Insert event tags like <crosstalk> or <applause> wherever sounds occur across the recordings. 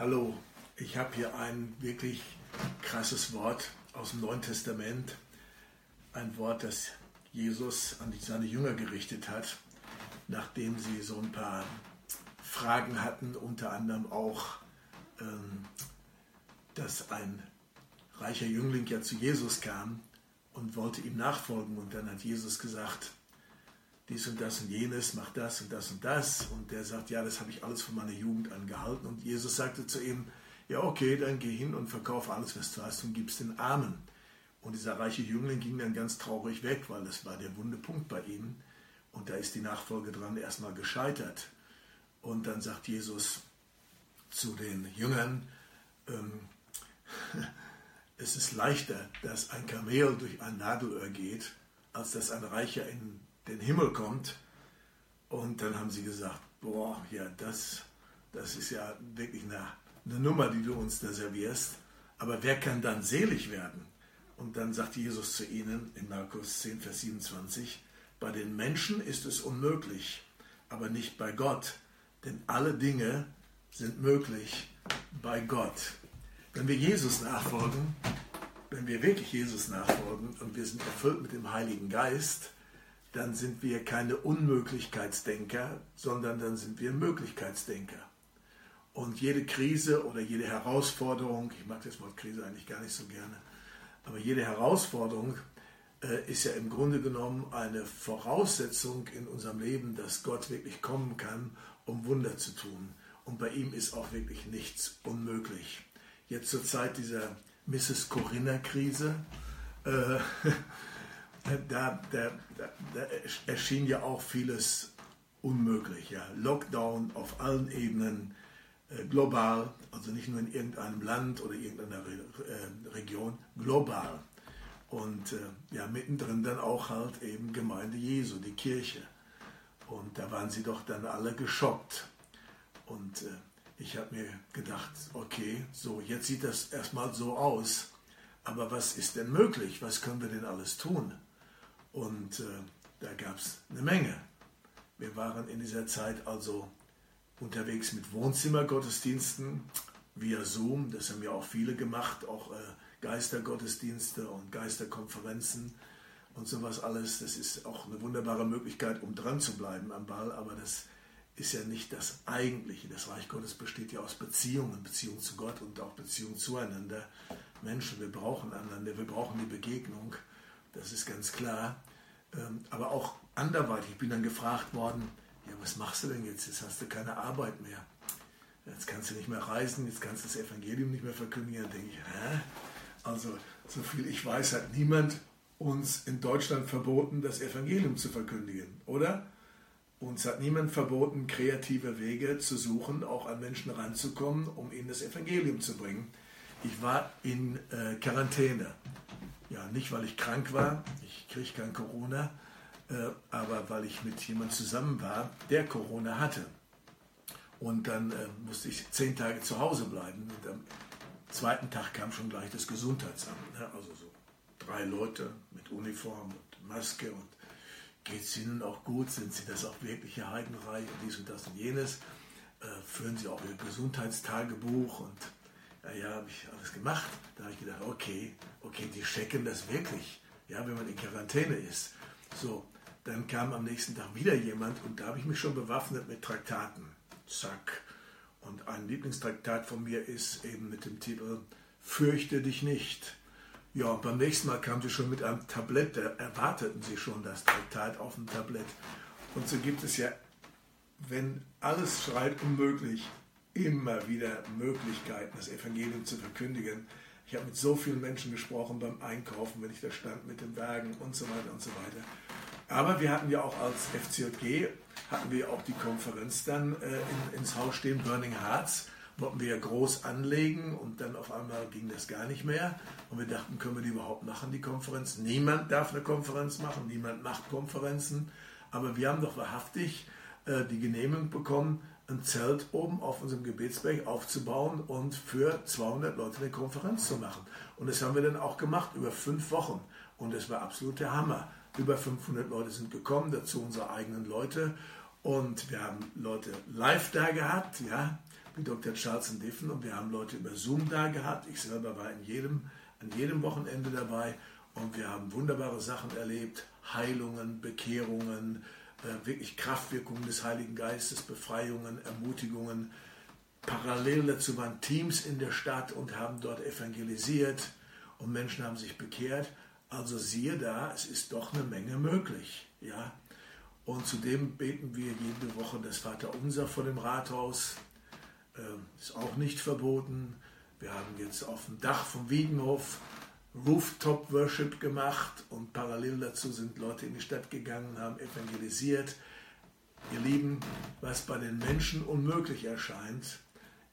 Hallo, ich habe hier ein wirklich krasses Wort aus dem Neuen Testament. Ein Wort, das Jesus an seine Jünger gerichtet hat, nachdem sie so ein paar Fragen hatten, unter anderem auch, ähm, dass ein reicher Jüngling ja zu Jesus kam und wollte ihm nachfolgen. Und dann hat Jesus gesagt, dies und das und jenes, mach das und das und das. Und der sagt, ja, das habe ich alles von meiner Jugend angehalten. Und Jesus sagte zu ihm, ja, okay, dann geh hin und verkauf alles, was du hast und gib's den Armen. Und dieser reiche Jüngling ging dann ganz traurig weg, weil das war der wunde Punkt bei ihm. Und da ist die Nachfolge dran erstmal gescheitert. Und dann sagt Jesus zu den Jüngern, ähm, <laughs> es ist leichter, dass ein Kamel durch ein Nadelöhr geht, als dass ein Reicher in den Himmel kommt. Und dann haben sie gesagt, boah, ja, das, das ist ja wirklich eine, eine Nummer, die du uns da servierst. Aber wer kann dann selig werden? Und dann sagt Jesus zu ihnen in Markus 10, Vers 27, bei den Menschen ist es unmöglich, aber nicht bei Gott, denn alle Dinge sind möglich bei Gott. Wenn wir Jesus nachfolgen, wenn wir wirklich Jesus nachfolgen und wir sind erfüllt mit dem Heiligen Geist, dann sind wir keine Unmöglichkeitsdenker, sondern dann sind wir Möglichkeitsdenker. Und jede Krise oder jede Herausforderung, ich mag das Wort Krise eigentlich gar nicht so gerne, aber jede Herausforderung äh, ist ja im Grunde genommen eine Voraussetzung in unserem Leben, dass Gott wirklich kommen kann, um Wunder zu tun. Und bei ihm ist auch wirklich nichts unmöglich. Jetzt zur Zeit dieser Mrs. Corinna-Krise, äh, <laughs> da, da, da, erschien ja auch vieles unmöglich. Ja. Lockdown auf allen Ebenen, äh, global, also nicht nur in irgendeinem Land oder irgendeiner Re äh, Region, global. Und äh, ja, mittendrin dann auch halt eben Gemeinde Jesu, die Kirche. Und da waren sie doch dann alle geschockt. Und äh, ich habe mir gedacht, okay, so, jetzt sieht das erstmal so aus. Aber was ist denn möglich? Was können wir denn alles tun? Und äh, da gab es eine Menge. Wir waren in dieser Zeit also unterwegs mit Wohnzimmergottesdiensten via Zoom. Das haben ja auch viele gemacht, auch äh, Geistergottesdienste und Geisterkonferenzen und sowas alles. Das ist auch eine wunderbare Möglichkeit, um dran zu bleiben am Ball, aber das ist ja nicht das Eigentliche. Das Reich Gottes besteht ja aus Beziehungen, Beziehung zu Gott und auch Beziehung zueinander. Menschen, wir brauchen einander, wir brauchen die Begegnung das ist ganz klar. Ähm, aber auch anderweitig. Ich bin dann gefragt worden, ja, was machst du denn jetzt? Jetzt hast du keine Arbeit mehr. Jetzt kannst du nicht mehr reisen, jetzt kannst du das Evangelium nicht mehr verkündigen. Dann denke ich, hä? Also, so viel ich weiß, hat niemand uns in Deutschland verboten, das Evangelium zu verkündigen, oder? Uns hat niemand verboten, kreative Wege zu suchen, auch an Menschen ranzukommen, um ihnen das Evangelium zu bringen. Ich war in äh, Quarantäne. Ja, nicht weil ich krank war, ich kriege kein Corona, äh, aber weil ich mit jemandem zusammen war, der Corona hatte. Und dann äh, musste ich zehn Tage zu Hause bleiben. Und am zweiten Tag kam schon gleich das Gesundheitsamt. Ne? Also so drei Leute mit Uniform und Maske und geht es Ihnen auch gut? Sind Sie das auch wirkliche Heidenreich und dies und das und jenes? Äh, führen Sie auch Ihr Gesundheitstagebuch und ja, habe ich alles gemacht. Da habe ich gedacht, okay, okay, die checken das wirklich, ja, wenn man in Quarantäne ist. So, dann kam am nächsten Tag wieder jemand und da habe ich mich schon bewaffnet mit Traktaten. Zack. Und ein Lieblingstraktat von mir ist eben mit dem Titel Fürchte dich nicht. Ja, und beim nächsten Mal kam sie schon mit einem Tablett, da erwarteten sie schon das Traktat auf dem Tablett. Und so gibt es ja, wenn alles schreit unmöglich, immer wieder Möglichkeiten, das Evangelium zu verkündigen. Ich habe mit so vielen Menschen gesprochen beim Einkaufen, wenn ich da stand, mit dem Wagen und so weiter und so weiter. Aber wir hatten ja auch als FCJG, hatten wir auch die Konferenz dann äh, in, ins Haus stehen, Burning Hearts, wollten wir ja groß anlegen und dann auf einmal ging das gar nicht mehr. Und wir dachten, können wir die überhaupt machen, die Konferenz? Niemand darf eine Konferenz machen, niemand macht Konferenzen. Aber wir haben doch wahrhaftig äh, die Genehmigung bekommen, ein Zelt oben auf unserem Gebetsberg aufzubauen und für 200 Leute eine Konferenz zu machen. Und das haben wir dann auch gemacht über fünf Wochen. Und es war absolut der Hammer. Über 500 Leute sind gekommen, dazu unsere eigenen Leute. Und wir haben Leute live da gehabt, ja. wie Dr. Charles Diffen und wir haben Leute über Zoom da gehabt. Ich selber war in jedem, an jedem Wochenende dabei und wir haben wunderbare Sachen erlebt. Heilungen, Bekehrungen, wirklich Kraftwirkungen des Heiligen Geistes, Befreiungen, Ermutigungen. Parallel dazu waren Teams in der Stadt und haben dort evangelisiert und Menschen haben sich bekehrt. Also siehe da, es ist doch eine Menge möglich. Ja? Und zudem beten wir jede Woche das Vaterunser vor dem Rathaus. Äh, ist auch nicht verboten. Wir haben jetzt auf dem Dach vom Wiedenhof Rooftop Worship gemacht und parallel dazu sind Leute in die Stadt gegangen, haben evangelisiert. Ihr Lieben, was bei den Menschen unmöglich erscheint,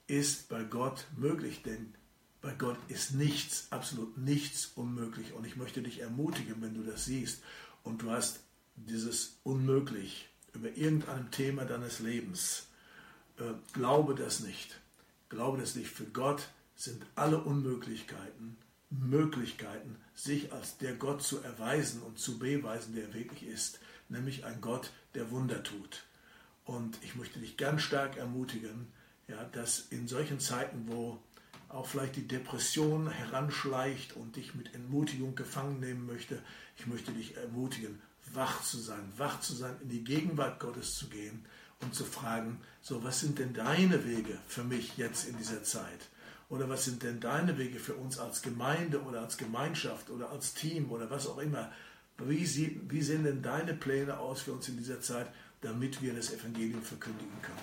ist bei Gott möglich, denn bei Gott ist nichts, absolut nichts unmöglich. Und ich möchte dich ermutigen, wenn du das siehst und du hast dieses Unmöglich über irgendeinem Thema deines Lebens, äh, glaube das nicht. Glaube das nicht. Für Gott sind alle Unmöglichkeiten Möglichkeiten, sich als der Gott zu erweisen und zu beweisen, der er wirklich ist, nämlich ein Gott, der Wunder tut. Und ich möchte dich ganz stark ermutigen, ja, dass in solchen Zeiten, wo auch vielleicht die Depression heranschleicht und dich mit Entmutigung gefangen nehmen möchte, ich möchte dich ermutigen, wach zu sein, wach zu sein, in die Gegenwart Gottes zu gehen und zu fragen, so was sind denn deine Wege für mich jetzt in dieser Zeit? Oder was sind denn deine Wege für uns als Gemeinde oder als Gemeinschaft oder als Team oder was auch immer? Wie, sieht, wie sehen denn deine Pläne aus für uns in dieser Zeit, damit wir das Evangelium verkündigen können?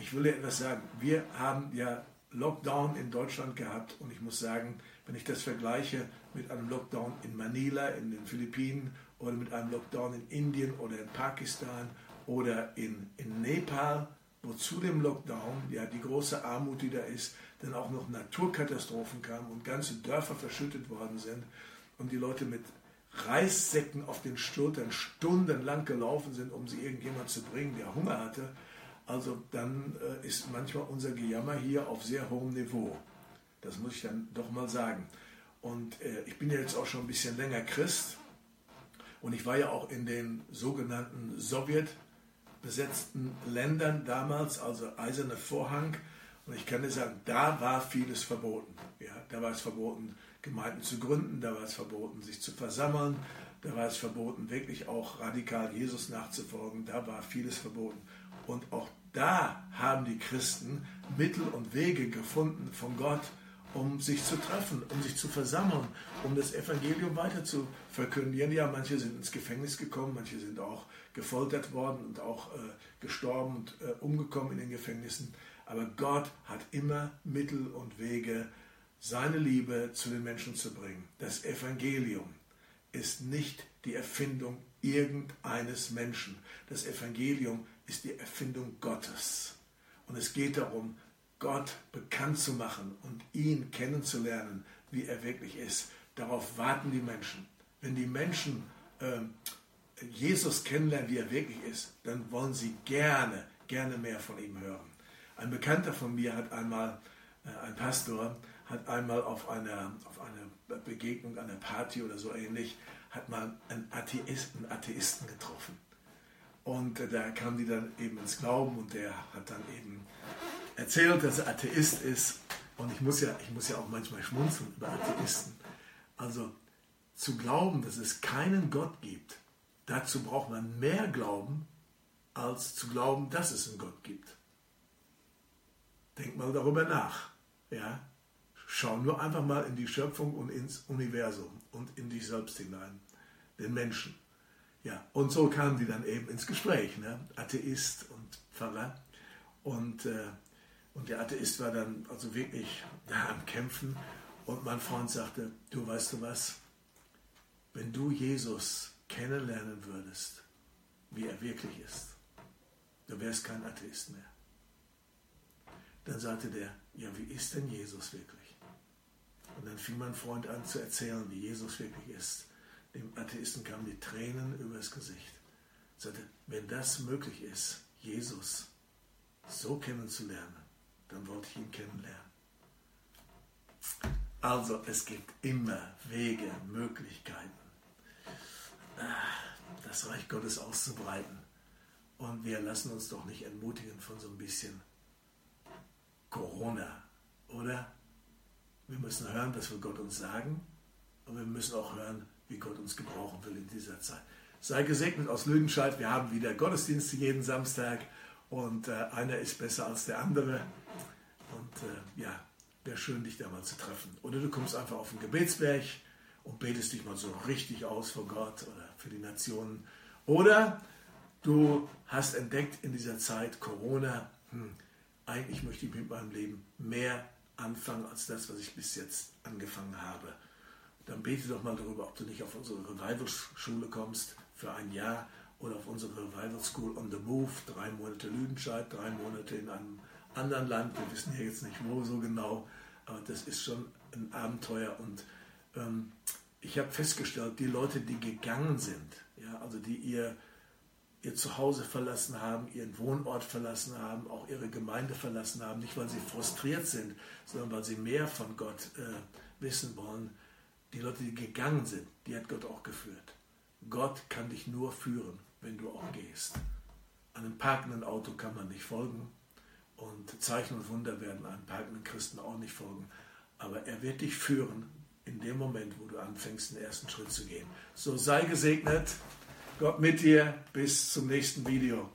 Ich will dir etwas sagen. Wir haben ja Lockdown in Deutschland gehabt und ich muss sagen, wenn ich das vergleiche mit einem Lockdown in Manila, in den Philippinen oder mit einem Lockdown in Indien oder in Pakistan oder in, in Nepal, wo zu dem Lockdown ja die große Armut, die da ist, dann auch noch Naturkatastrophen kamen und ganze Dörfer verschüttet worden sind und die Leute mit Reissäcken auf den Schultern stundenlang gelaufen sind, um sie irgendjemand zu bringen, der Hunger hatte, also dann äh, ist manchmal unser Gejammer hier auf sehr hohem Niveau. Das muss ich dann doch mal sagen. Und äh, ich bin ja jetzt auch schon ein bisschen länger Christ und ich war ja auch in den sogenannten sowjetbesetzten Ländern damals, also Eiserne Vorhang, und ich kann dir sagen, da war vieles verboten. Ja, da war es verboten, Gemeinden zu gründen, da war es verboten, sich zu versammeln, da war es verboten, wirklich auch radikal Jesus nachzufolgen, da war vieles verboten. Und auch da haben die Christen Mittel und Wege gefunden von Gott, um sich zu treffen, um sich zu versammeln, um das Evangelium weiter zu verkündigen. Ja, manche sind ins Gefängnis gekommen, manche sind auch gefoltert worden und auch äh, gestorben und äh, umgekommen in den Gefängnissen. Aber Gott hat immer Mittel und Wege, seine Liebe zu den Menschen zu bringen. Das Evangelium ist nicht die Erfindung irgendeines Menschen. Das Evangelium ist die Erfindung Gottes. Und es geht darum, Gott bekannt zu machen und ihn kennenzulernen, wie er wirklich ist. Darauf warten die Menschen. Wenn die Menschen äh, Jesus kennenlernen, wie er wirklich ist, dann wollen sie gerne, gerne mehr von ihm hören. Ein Bekannter von mir hat einmal, äh, ein Pastor, hat einmal auf einer, auf einer Begegnung, einer Party oder so ähnlich, hat mal einen Atheisten, einen Atheisten getroffen. Und äh, da kamen die dann eben ins Glauben und der hat dann eben erzählt, dass er Atheist ist. Und ich muss ja, ich muss ja auch manchmal schmunzeln über Atheisten. Also zu glauben, dass es keinen Gott gibt, dazu braucht man mehr Glauben, als zu glauben, dass es einen Gott gibt. Denk mal darüber nach. Ja? Schau nur einfach mal in die Schöpfung und ins Universum und in dich selbst hinein, den Menschen. Ja, und so kamen die dann eben ins Gespräch, ne? Atheist und Pfarrer. Und, äh, und der Atheist war dann also wirklich ja, am Kämpfen. Und mein Freund sagte, du weißt du was, wenn du Jesus kennenlernen würdest, wie er wirklich ist, du wärst kein Atheist mehr. Dann sagte der, ja, wie ist denn Jesus wirklich? Und dann fing mein Freund an zu erzählen, wie Jesus wirklich ist. Dem Atheisten kamen die Tränen übers Gesicht. Er sagte, wenn das möglich ist, Jesus so kennenzulernen, dann wollte ich ihn kennenlernen. Also es gibt immer Wege, Möglichkeiten, das Reich Gottes auszubreiten. Und wir lassen uns doch nicht entmutigen von so ein bisschen Corona, oder? Wir müssen hören, was wir Gott uns sagen und wir müssen auch hören, wie Gott uns gebrauchen will in dieser Zeit. Sei gesegnet aus Lüdenscheid. Wir haben wieder Gottesdienste jeden Samstag und äh, einer ist besser als der andere. Und äh, ja, wäre schön, dich da mal zu treffen. Oder du kommst einfach auf den Gebetsberg und betest dich mal so richtig aus vor Gott oder für die Nationen. Oder du hast entdeckt in dieser Zeit Corona, hm, eigentlich möchte ich mit meinem Leben mehr anfangen als das, was ich bis jetzt angefangen habe. Dann bete doch mal darüber, ob du nicht auf unsere Revival-Schule kommst für ein Jahr oder auf unsere Revival School on the Move, drei Monate Lüdenscheid, drei Monate in einem anderen Land. Wir wissen ja jetzt nicht wo so genau, aber das ist schon ein Abenteuer und ähm, ich habe festgestellt, die Leute, die gegangen sind, ja, also die ihr, ihr Zuhause verlassen haben, ihren Wohnort verlassen haben, auch ihre Gemeinde verlassen haben, nicht weil sie frustriert sind, sondern weil sie mehr von Gott äh, wissen wollen. Die Leute, die gegangen sind, die hat Gott auch geführt. Gott kann dich nur führen, wenn du auch gehst. Einem parkenden Auto kann man nicht folgen und Zeichen und Wunder werden einem parkenden Christen auch nicht folgen. Aber er wird dich führen in dem Moment, wo du anfängst, den ersten Schritt zu gehen. So sei gesegnet. Gott mit dir. Bis zum nächsten Video.